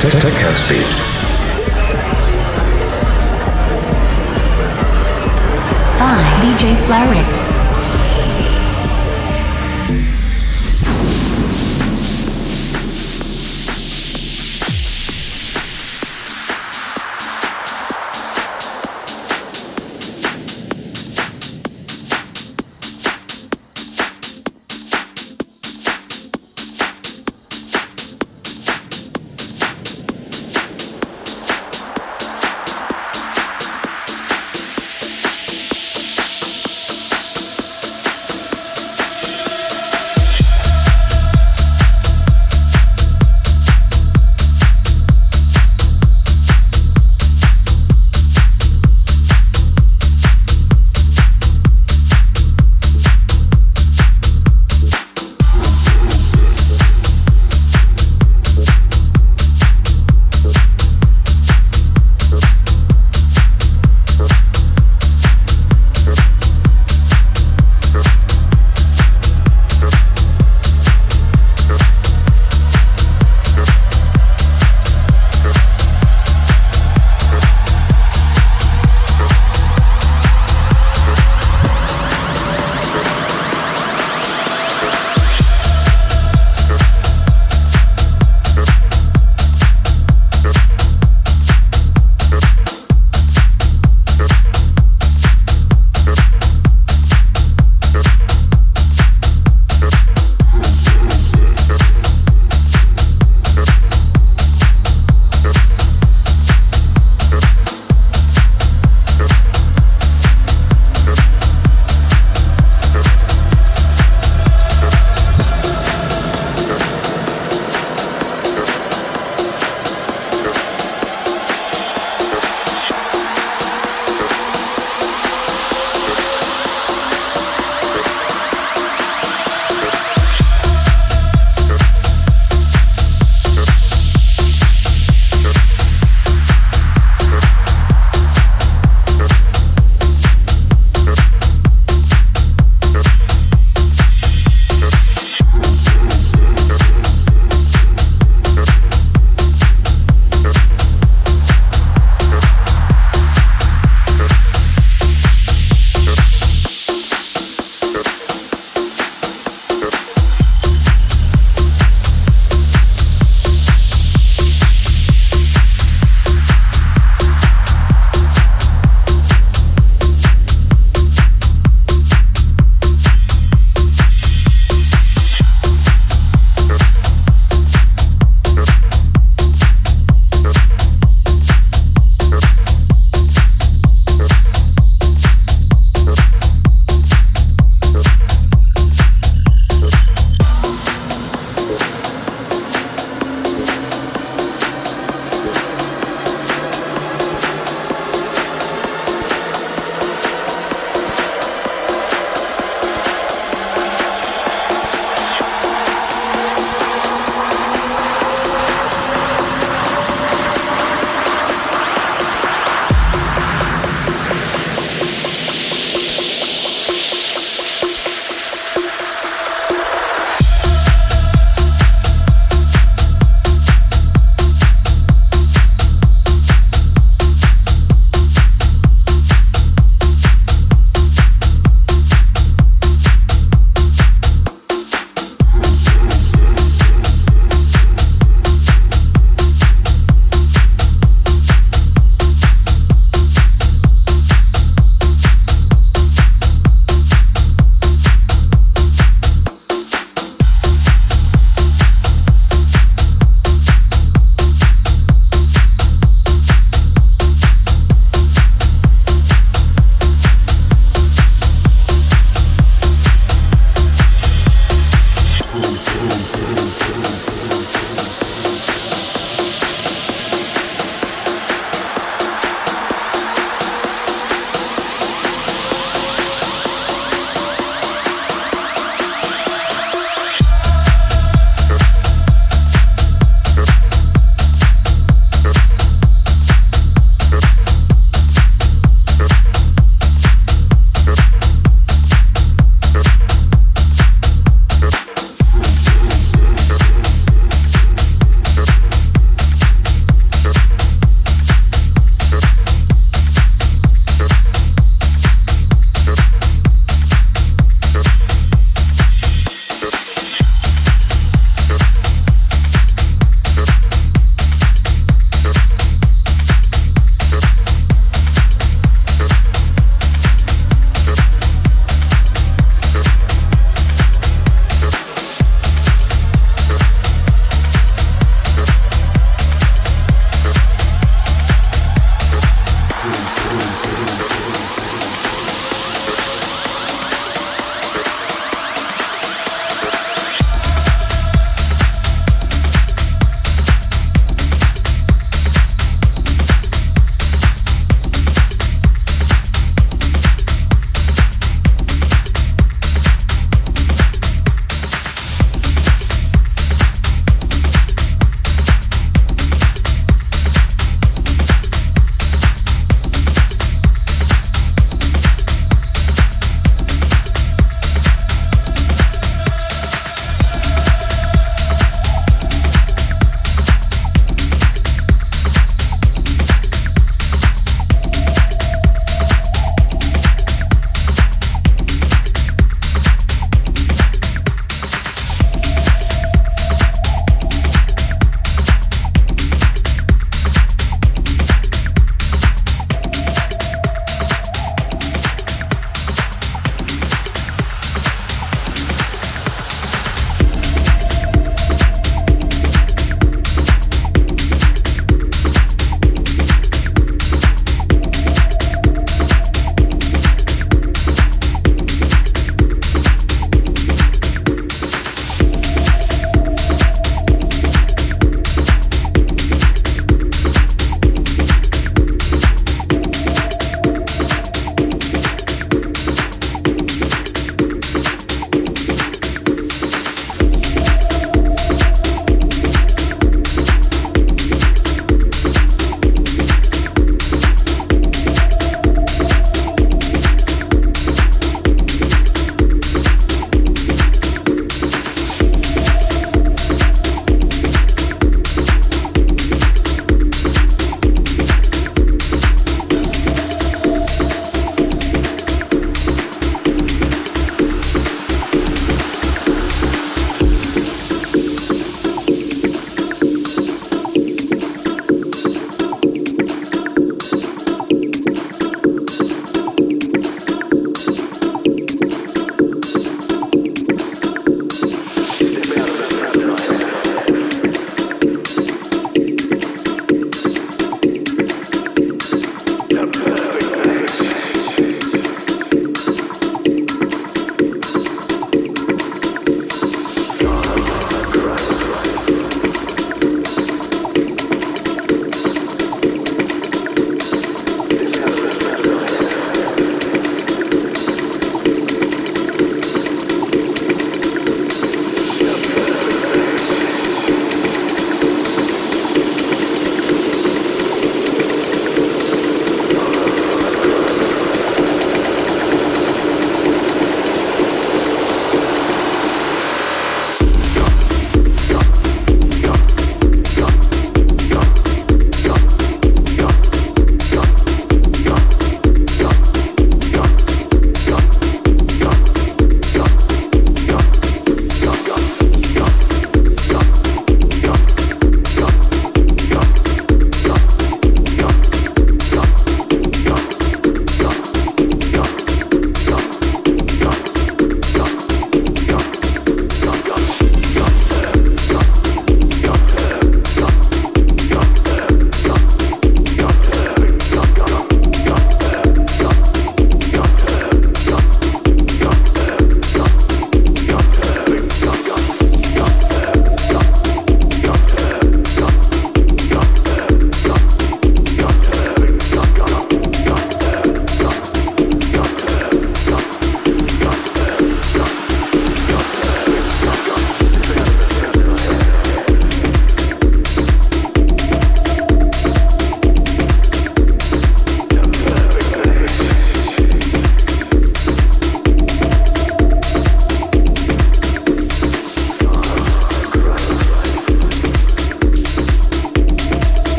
Tech tech House Beat. by DJ Flarix.